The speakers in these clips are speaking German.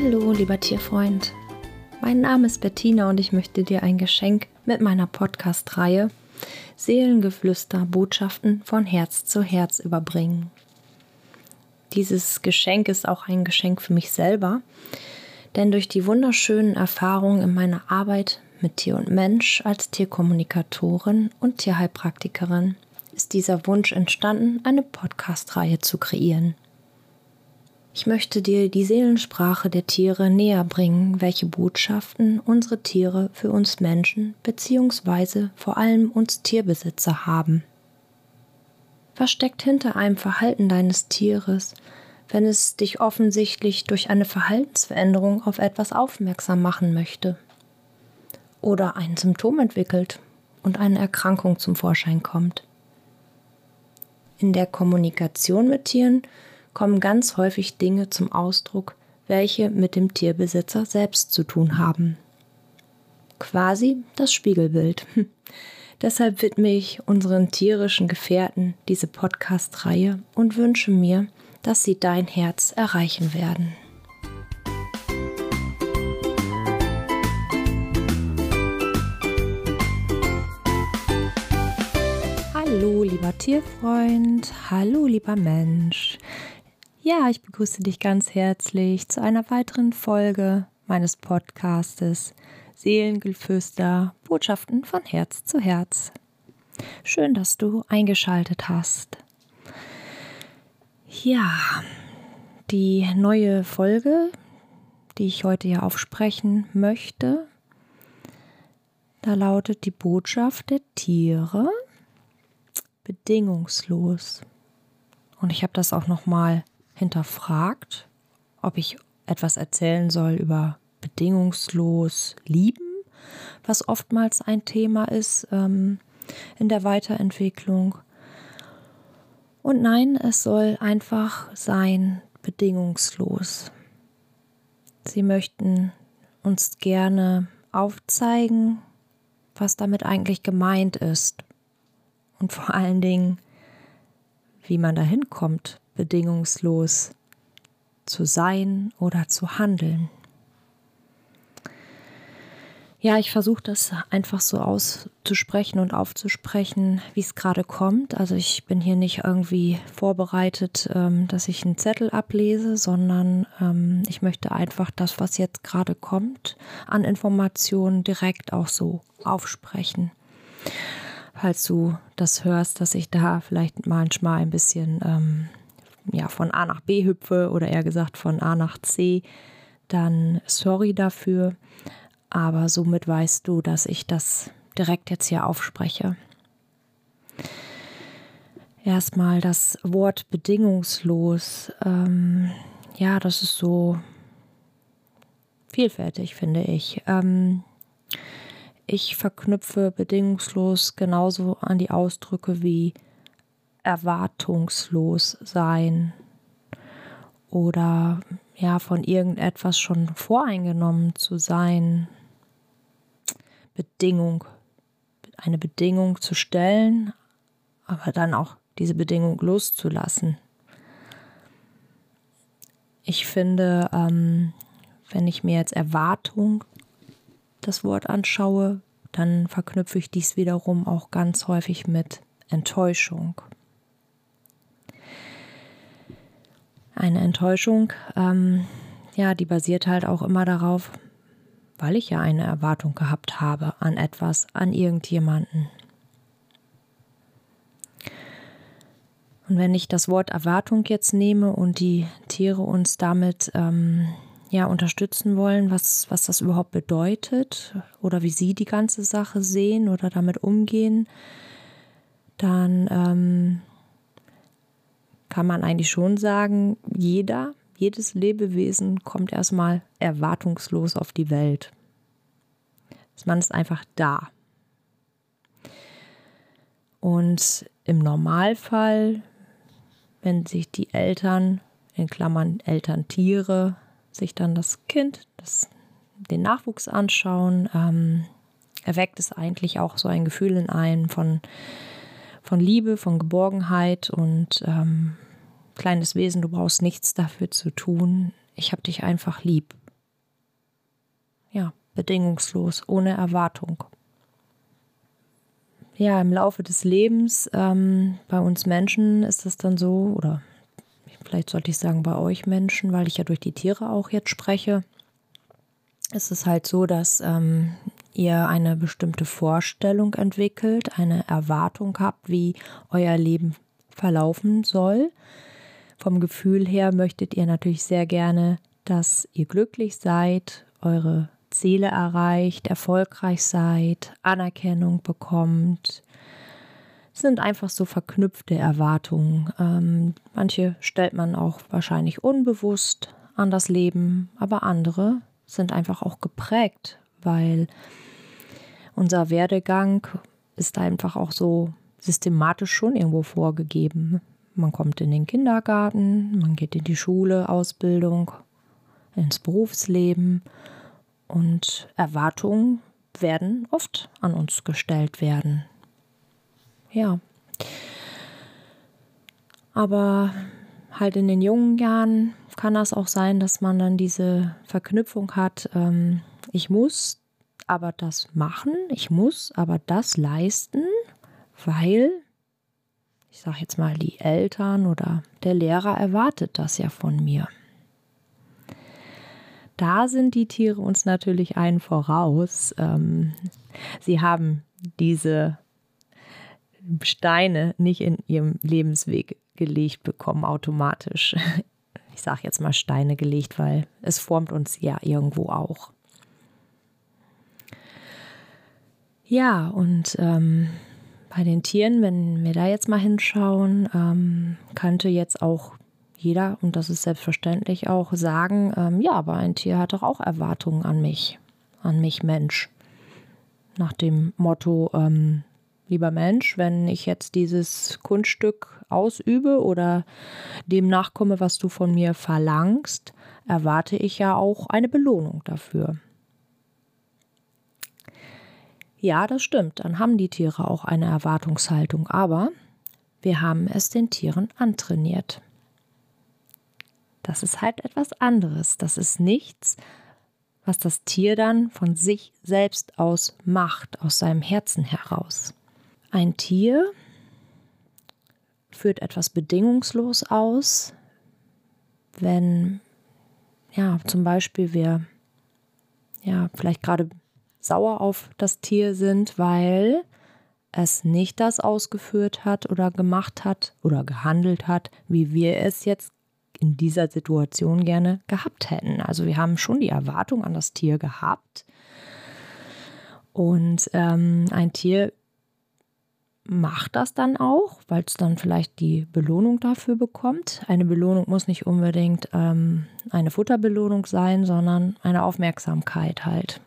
Hallo, lieber Tierfreund. Mein Name ist Bettina und ich möchte dir ein Geschenk mit meiner Podcast-Reihe Seelengeflüster Botschaften von Herz zu Herz überbringen. Dieses Geschenk ist auch ein Geschenk für mich selber, denn durch die wunderschönen Erfahrungen in meiner Arbeit mit Tier und Mensch als Tierkommunikatorin und Tierheilpraktikerin ist dieser Wunsch entstanden, eine Podcast-Reihe zu kreieren. Ich möchte dir die Seelensprache der Tiere näher bringen, welche Botschaften unsere Tiere für uns Menschen bzw. vor allem uns Tierbesitzer haben. Was steckt hinter einem Verhalten deines Tieres, wenn es dich offensichtlich durch eine Verhaltensveränderung auf etwas aufmerksam machen möchte? Oder ein Symptom entwickelt und eine Erkrankung zum Vorschein kommt? In der Kommunikation mit Tieren kommen ganz häufig Dinge zum Ausdruck, welche mit dem Tierbesitzer selbst zu tun haben. Quasi das Spiegelbild. Deshalb widme ich unseren tierischen Gefährten diese Podcast-Reihe und wünsche mir, dass sie dein Herz erreichen werden. Hallo, lieber Tierfreund, hallo, lieber Mensch. Ja, ich begrüße dich ganz herzlich zu einer weiteren Folge meines Podcastes Seelengeflüster, Botschaften von Herz zu Herz. Schön, dass du eingeschaltet hast. Ja, die neue Folge, die ich heute hier aufsprechen möchte, da lautet die Botschaft der Tiere bedingungslos. Und ich habe das auch noch mal hinterfragt, ob ich etwas erzählen soll über bedingungslos lieben, was oftmals ein Thema ist ähm, in der Weiterentwicklung. Und nein, es soll einfach sein bedingungslos. Sie möchten uns gerne aufzeigen, was damit eigentlich gemeint ist und vor allen Dingen, wie man dahin kommt, bedingungslos zu sein oder zu handeln. Ja, ich versuche das einfach so auszusprechen und aufzusprechen, wie es gerade kommt. Also ich bin hier nicht irgendwie vorbereitet, ähm, dass ich einen Zettel ablese, sondern ähm, ich möchte einfach das, was jetzt gerade kommt, an Informationen direkt auch so aufsprechen. Falls du das hörst, dass ich da vielleicht manchmal ein bisschen ähm, ja, von A nach B hüpfe oder eher gesagt von A nach C, dann sorry dafür. Aber somit weißt du, dass ich das direkt jetzt hier aufspreche. Erstmal das Wort bedingungslos. Ähm, ja, das ist so vielfältig, finde ich. Ähm, ich verknüpfe bedingungslos genauso an die Ausdrücke wie erwartungslos sein oder ja von irgendetwas schon voreingenommen zu sein. Bedingung, eine Bedingung zu stellen, aber dann auch diese Bedingung loszulassen. Ich finde, ähm, wenn ich mir jetzt Erwartung das Wort anschaue, dann verknüpfe ich dies wiederum auch ganz häufig mit Enttäuschung. Eine Enttäuschung, ähm, ja, die basiert halt auch immer darauf, weil ich ja eine Erwartung gehabt habe an etwas, an irgendjemanden. Und wenn ich das Wort Erwartung jetzt nehme und die Tiere uns damit ähm, ja unterstützen wollen, was, was das überhaupt bedeutet oder wie sie die ganze Sache sehen oder damit umgehen, dann ähm, kann man eigentlich schon sagen, jeder, jedes Lebewesen kommt erstmal erwartungslos auf die Welt. Man ist einfach da. Und im Normalfall, wenn sich die Eltern, in Klammern Elterntiere, sich dann das Kind, das, den Nachwuchs anschauen, ähm, erweckt es eigentlich auch so ein Gefühl in einem von, von Liebe, von Geborgenheit und ähm, kleines Wesen, du brauchst nichts dafür zu tun. Ich habe dich einfach lieb. bedingungslos, ohne Erwartung. Ja, im Laufe des Lebens ähm, bei uns Menschen ist es dann so, oder vielleicht sollte ich sagen bei euch Menschen, weil ich ja durch die Tiere auch jetzt spreche, ist es halt so, dass ähm, ihr eine bestimmte Vorstellung entwickelt, eine Erwartung habt, wie euer Leben verlaufen soll. Vom Gefühl her möchtet ihr natürlich sehr gerne, dass ihr glücklich seid, eure Ziele erreicht, erfolgreich seid, Anerkennung bekommt. Es sind einfach so verknüpfte Erwartungen. Ähm, manche stellt man auch wahrscheinlich unbewusst an das Leben, aber andere sind einfach auch geprägt, weil unser Werdegang ist einfach auch so systematisch schon irgendwo vorgegeben. Man kommt in den Kindergarten, man geht in die Schule, Ausbildung, ins Berufsleben und Erwartungen werden oft an uns gestellt werden. Ja. Aber halt in den jungen Jahren kann das auch sein, dass man dann diese Verknüpfung hat, ähm, ich muss aber das machen, ich muss aber das leisten, weil, ich sage jetzt mal, die Eltern oder der Lehrer erwartet das ja von mir. Da sind die Tiere uns natürlich einen voraus. Ähm, sie haben diese Steine nicht in ihrem Lebensweg gelegt bekommen, automatisch. Ich sage jetzt mal Steine gelegt, weil es formt uns ja irgendwo auch. Ja, und ähm, bei den Tieren, wenn wir da jetzt mal hinschauen, ähm, könnte jetzt auch jeder, und das ist selbstverständlich auch, sagen, ähm, ja, aber ein Tier hat doch auch Erwartungen an mich, an mich Mensch. Nach dem Motto, ähm, lieber Mensch, wenn ich jetzt dieses Kunststück ausübe oder dem nachkomme, was du von mir verlangst, erwarte ich ja auch eine Belohnung dafür. Ja, das stimmt, dann haben die Tiere auch eine Erwartungshaltung, aber wir haben es den Tieren antrainiert. Das ist halt etwas anderes. Das ist nichts, was das Tier dann von sich selbst aus macht, aus seinem Herzen heraus. Ein Tier führt etwas bedingungslos aus, wenn ja zum Beispiel wir ja vielleicht gerade sauer auf das Tier sind, weil es nicht das ausgeführt hat oder gemacht hat oder gehandelt hat, wie wir es jetzt in dieser Situation gerne gehabt hätten. Also wir haben schon die Erwartung an das Tier gehabt. Und ähm, ein Tier macht das dann auch, weil es dann vielleicht die Belohnung dafür bekommt. Eine Belohnung muss nicht unbedingt ähm, eine Futterbelohnung sein, sondern eine Aufmerksamkeit halt.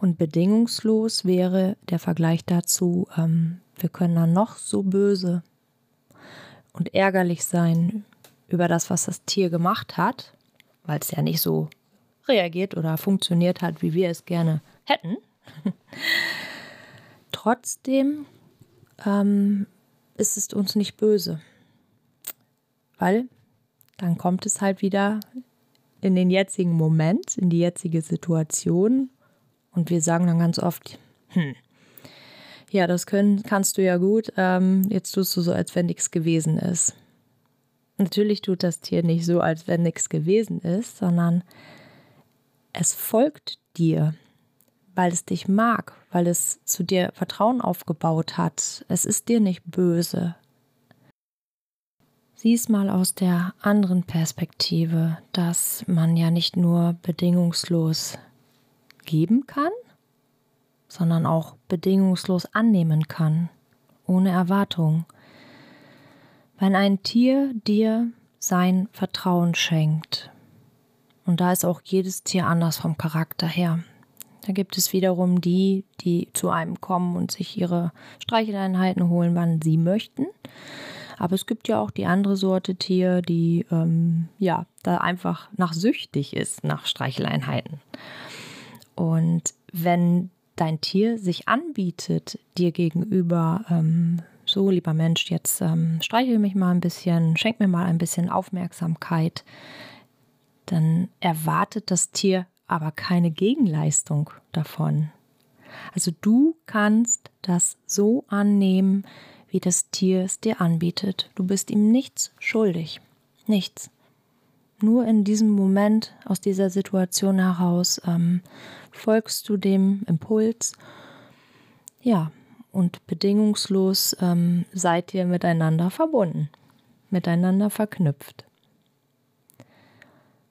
Und bedingungslos wäre der Vergleich dazu, ähm, wir können dann noch so böse und ärgerlich sein über das, was das Tier gemacht hat, weil es ja nicht so reagiert oder funktioniert hat, wie wir es gerne hätten. Trotzdem ähm, ist es uns nicht böse, weil dann kommt es halt wieder in den jetzigen Moment, in die jetzige Situation. Und wir sagen dann ganz oft, hm, ja, das können, kannst du ja gut, ähm, jetzt tust du so, als wenn nichts gewesen ist. Natürlich tut das Tier nicht so, als wenn nichts gewesen ist, sondern es folgt dir, weil es dich mag, weil es zu dir Vertrauen aufgebaut hat. Es ist dir nicht böse. Sieh es mal aus der anderen Perspektive, dass man ja nicht nur bedingungslos geben kann, sondern auch bedingungslos annehmen kann, ohne Erwartung. Wenn ein Tier dir sein Vertrauen schenkt, und da ist auch jedes Tier anders vom Charakter her, da gibt es wiederum die, die zu einem kommen und sich ihre Streicheleinheiten holen, wann sie möchten. Aber es gibt ja auch die andere Sorte Tier, die ähm, ja da einfach nach süchtig ist nach Streicheleinheiten. Und wenn dein Tier sich anbietet, dir gegenüber, ähm, so lieber Mensch, jetzt ähm, streichel mich mal ein bisschen, schenk mir mal ein bisschen Aufmerksamkeit, dann erwartet das Tier aber keine Gegenleistung davon. Also du kannst das so annehmen, wie das Tier es dir anbietet. Du bist ihm nichts schuldig. Nichts. Nur in diesem Moment, aus dieser Situation heraus, ähm, folgst du dem Impuls. Ja, und bedingungslos ähm, seid ihr miteinander verbunden, miteinander verknüpft.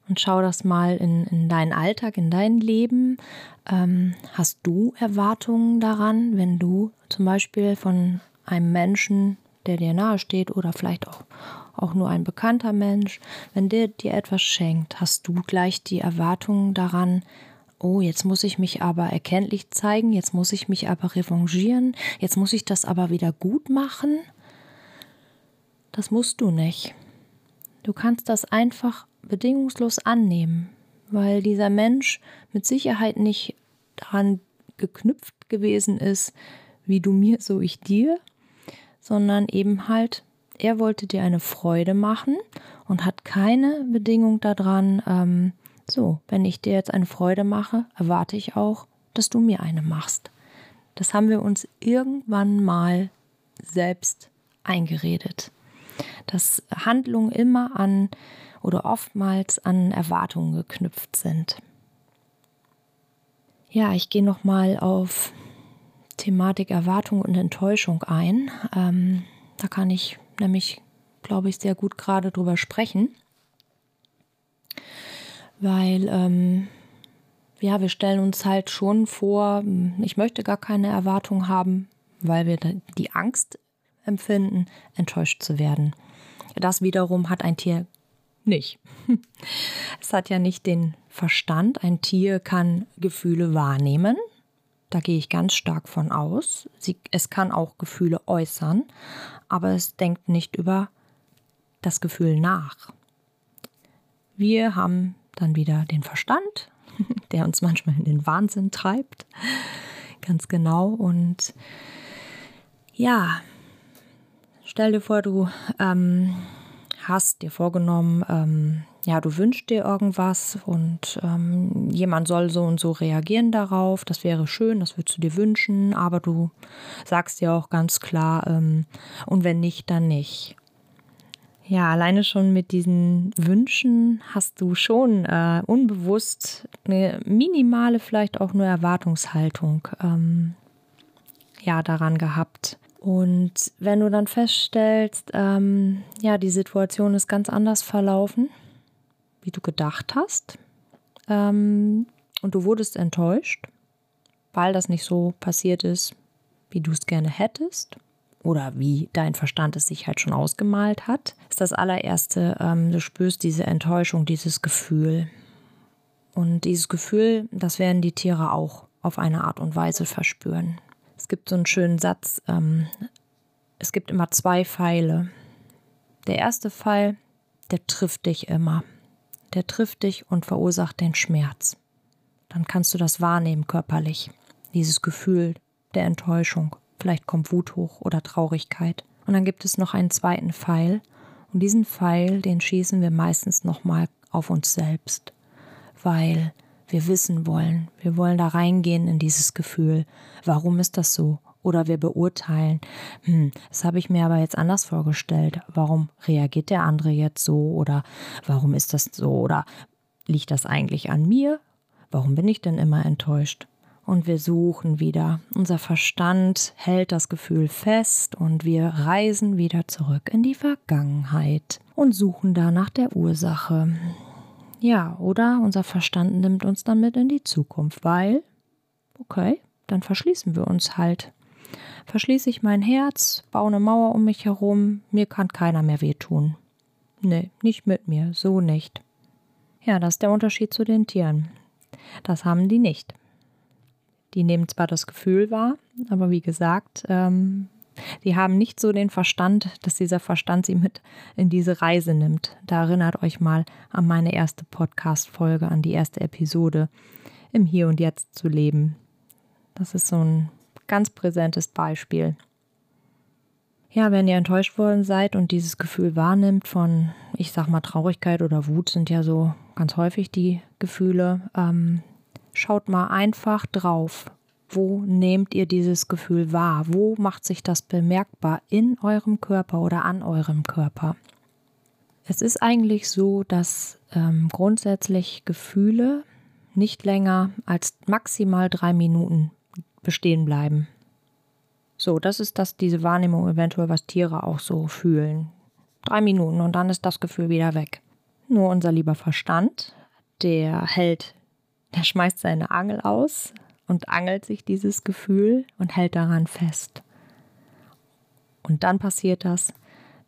Und schau das mal in, in deinen Alltag, in dein Leben. Ähm, hast du Erwartungen daran, wenn du zum Beispiel von einem Menschen, der dir nahe steht oder vielleicht auch, auch nur ein bekannter Mensch, wenn der dir etwas schenkt, hast du gleich die Erwartungen daran, oh, jetzt muss ich mich aber erkenntlich zeigen, jetzt muss ich mich aber revanchieren, jetzt muss ich das aber wieder gut machen. Das musst du nicht. Du kannst das einfach bedingungslos annehmen, weil dieser Mensch mit Sicherheit nicht daran geknüpft gewesen ist, wie du mir, so ich dir, sondern eben halt, er wollte dir eine Freude machen und hat keine Bedingung daran, ähm, so, wenn ich dir jetzt eine Freude mache, erwarte ich auch, dass du mir eine machst. Das haben wir uns irgendwann mal selbst eingeredet. Dass Handlungen immer an oder oftmals an Erwartungen geknüpft sind. Ja, ich gehe noch mal auf Thematik Erwartung und Enttäuschung ein. Ähm, da kann ich nämlich, glaube ich, sehr gut gerade drüber sprechen weil ähm, ja, wir stellen uns halt schon vor, ich möchte gar keine Erwartung haben, weil wir die Angst empfinden, enttäuscht zu werden. Das wiederum hat ein Tier nicht. Es hat ja nicht den Verstand. Ein Tier kann Gefühle wahrnehmen. Da gehe ich ganz stark von aus. Sie, es kann auch Gefühle äußern, aber es denkt nicht über das Gefühl nach. Wir haben dann wieder den Verstand, der uns manchmal in den Wahnsinn treibt. Ganz genau. Und ja, stell dir vor, du ähm, hast dir vorgenommen, ähm, ja, du wünschst dir irgendwas und ähm, jemand soll so und so reagieren darauf. Das wäre schön, das würdest du dir wünschen, aber du sagst dir auch ganz klar, ähm, und wenn nicht, dann nicht. Ja, alleine schon mit diesen Wünschen hast du schon äh, unbewusst eine minimale, vielleicht auch nur Erwartungshaltung ähm, ja, daran gehabt. Und wenn du dann feststellst, ähm, ja, die Situation ist ganz anders verlaufen, wie du gedacht hast, ähm, und du wurdest enttäuscht, weil das nicht so passiert ist, wie du es gerne hättest, oder wie dein Verstand es sich halt schon ausgemalt hat, ist das allererste, ähm, du spürst diese Enttäuschung, dieses Gefühl. Und dieses Gefühl, das werden die Tiere auch auf eine Art und Weise verspüren. Es gibt so einen schönen Satz, ähm, es gibt immer zwei Pfeile. Der erste Pfeil, der trifft dich immer. Der trifft dich und verursacht den Schmerz. Dann kannst du das wahrnehmen körperlich, dieses Gefühl der Enttäuschung. Vielleicht kommt Wut hoch oder Traurigkeit. Und dann gibt es noch einen zweiten Pfeil. Und diesen Pfeil, den schießen wir meistens nochmal auf uns selbst. Weil wir wissen wollen, wir wollen da reingehen in dieses Gefühl. Warum ist das so? Oder wir beurteilen, hm, das habe ich mir aber jetzt anders vorgestellt. Warum reagiert der andere jetzt so? Oder warum ist das so? Oder liegt das eigentlich an mir? Warum bin ich denn immer enttäuscht? und wir suchen wieder. Unser Verstand hält das Gefühl fest und wir reisen wieder zurück in die Vergangenheit und suchen da nach der Ursache. Ja, oder unser Verstand nimmt uns damit in die Zukunft, weil, okay, dann verschließen wir uns halt. Verschließe ich mein Herz, baue eine Mauer um mich herum, mir kann keiner mehr wehtun. Nee, nicht mit mir, so nicht. Ja, das ist der Unterschied zu den Tieren. Das haben die nicht. Die nehmen zwar das Gefühl wahr, aber wie gesagt, ähm, die haben nicht so den Verstand, dass dieser Verstand sie mit in diese Reise nimmt. Da erinnert euch mal an meine erste Podcast-Folge, an die erste Episode im Hier und Jetzt zu leben. Das ist so ein ganz präsentes Beispiel. Ja, wenn ihr enttäuscht worden seid und dieses Gefühl wahrnimmt von, ich sag mal, Traurigkeit oder Wut sind ja so ganz häufig die Gefühle, ähm, schaut mal einfach drauf. Wo nehmt ihr dieses Gefühl wahr? Wo macht sich das bemerkbar in eurem Körper oder an eurem Körper? Es ist eigentlich so, dass ähm, grundsätzlich Gefühle nicht länger als maximal drei Minuten bestehen bleiben. So, das ist das, diese Wahrnehmung eventuell, was Tiere auch so fühlen. Drei Minuten und dann ist das Gefühl wieder weg. Nur unser lieber Verstand, der hält, der schmeißt seine Angel aus und angelt sich dieses Gefühl und hält daran fest. Und dann passiert das,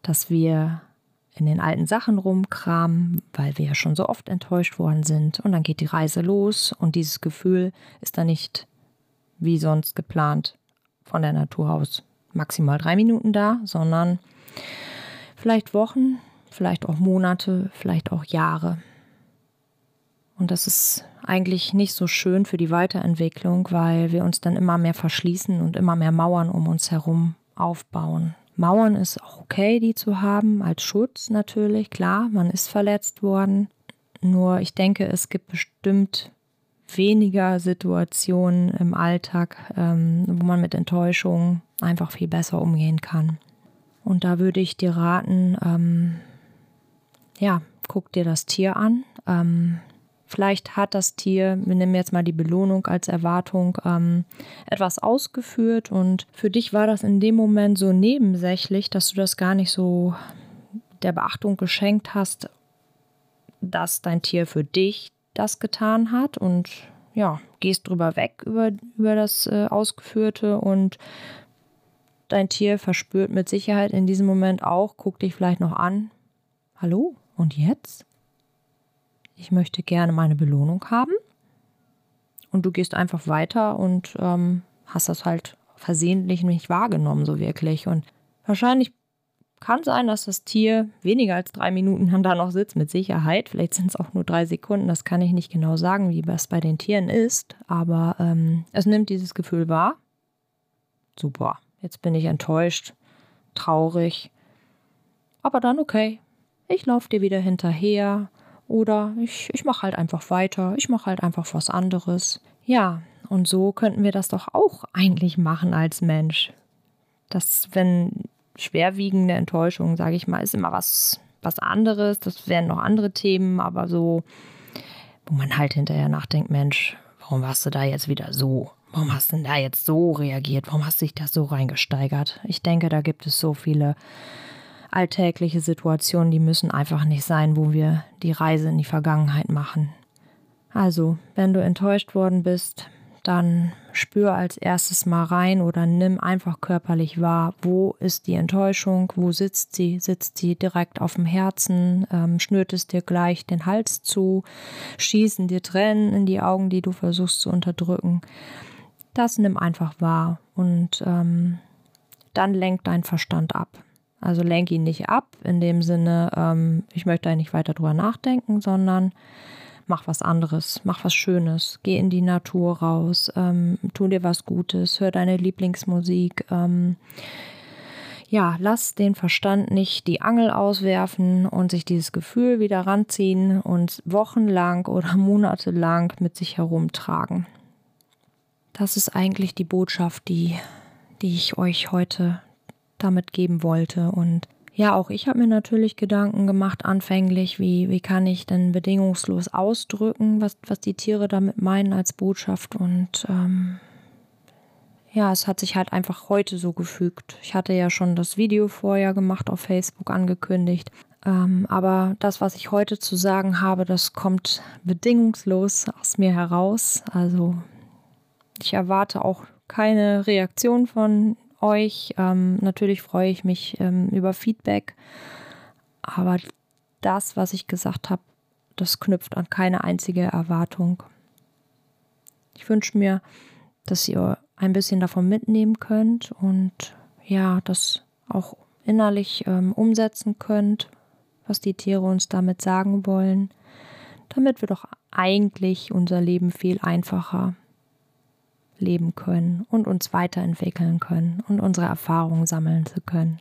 dass wir in den alten Sachen rumkramen, weil wir ja schon so oft enttäuscht worden sind. Und dann geht die Reise los und dieses Gefühl ist dann nicht wie sonst geplant von der Natur aus maximal drei Minuten da, sondern vielleicht Wochen, vielleicht auch Monate, vielleicht auch Jahre. Und das ist eigentlich nicht so schön für die Weiterentwicklung, weil wir uns dann immer mehr verschließen und immer mehr Mauern um uns herum aufbauen. Mauern ist auch okay, die zu haben, als Schutz natürlich, klar, man ist verletzt worden. Nur ich denke, es gibt bestimmt weniger Situationen im Alltag, ähm, wo man mit Enttäuschung einfach viel besser umgehen kann. Und da würde ich dir raten, ähm, ja, guck dir das Tier an. Ähm, Vielleicht hat das Tier, wir nehmen jetzt mal die Belohnung als Erwartung, ähm, etwas ausgeführt und für dich war das in dem Moment so nebensächlich, dass du das gar nicht so der Beachtung geschenkt hast, dass dein Tier für dich das getan hat und ja, gehst drüber weg über, über das äh, Ausgeführte und dein Tier verspürt mit Sicherheit in diesem Moment auch, guckt dich vielleicht noch an. Hallo? Und jetzt? Ich möchte gerne meine Belohnung haben. Und du gehst einfach weiter und ähm, hast das halt versehentlich nicht wahrgenommen, so wirklich. Und wahrscheinlich kann sein, dass das Tier weniger als drei Minuten dann da noch sitzt, mit Sicherheit. Vielleicht sind es auch nur drei Sekunden, das kann ich nicht genau sagen, wie das bei den Tieren ist. Aber ähm, es nimmt dieses Gefühl wahr. Super, jetzt bin ich enttäuscht, traurig. Aber dann okay. Ich laufe dir wieder hinterher oder ich, ich mache halt einfach weiter, ich mache halt einfach was anderes. Ja, und so könnten wir das doch auch eigentlich machen als Mensch. Dass, wenn schwerwiegende Enttäuschung, sage ich mal, ist immer was, was anderes, das wären noch andere Themen, aber so, wo man halt hinterher nachdenkt, Mensch, warum warst du da jetzt wieder so? Warum hast du denn da jetzt so reagiert? Warum hast du dich da so reingesteigert? Ich denke, da gibt es so viele alltägliche Situationen, die müssen einfach nicht sein, wo wir die Reise in die Vergangenheit machen. Also, wenn du enttäuscht worden bist, dann spür als erstes mal rein oder nimm einfach körperlich wahr, wo ist die Enttäuschung, wo sitzt sie, sitzt sie direkt auf dem Herzen, ähm, schnürt es dir gleich den Hals zu, schießen dir Tränen in die Augen, die du versuchst zu unterdrücken. Das nimm einfach wahr und ähm, dann lenkt dein Verstand ab. Also lenk ihn nicht ab, in dem Sinne, ähm, ich möchte eigentlich weiter drüber nachdenken, sondern mach was anderes, mach was Schönes, geh in die Natur raus, ähm, tu dir was Gutes, hör deine Lieblingsmusik. Ähm, ja, lass den Verstand nicht die Angel auswerfen und sich dieses Gefühl wieder ranziehen und wochenlang oder monatelang mit sich herumtragen. Das ist eigentlich die Botschaft, die, die ich euch heute damit geben wollte. Und ja, auch ich habe mir natürlich Gedanken gemacht anfänglich, wie, wie kann ich denn bedingungslos ausdrücken, was, was die Tiere damit meinen als Botschaft. Und ähm, ja, es hat sich halt einfach heute so gefügt. Ich hatte ja schon das Video vorher gemacht, auf Facebook angekündigt. Ähm, aber das, was ich heute zu sagen habe, das kommt bedingungslos aus mir heraus. Also ich erwarte auch keine Reaktion von euch. Ähm, natürlich freue ich mich ähm, über Feedback, aber das, was ich gesagt habe, das knüpft an keine einzige Erwartung. Ich wünsche mir, dass ihr ein bisschen davon mitnehmen könnt und ja, das auch innerlich ähm, umsetzen könnt, was die Tiere uns damit sagen wollen, damit wir doch eigentlich unser Leben viel einfacher leben können und uns weiterentwickeln können und unsere Erfahrungen sammeln zu können.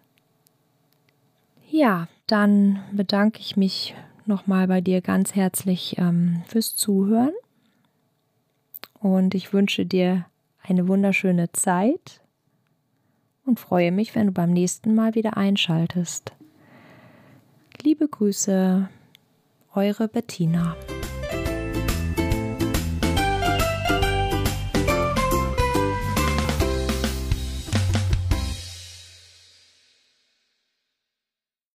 Ja, dann bedanke ich mich nochmal bei dir ganz herzlich ähm, fürs Zuhören. Und ich wünsche dir eine wunderschöne Zeit und freue mich, wenn du beim nächsten Mal wieder einschaltest. Liebe Grüße, eure Bettina.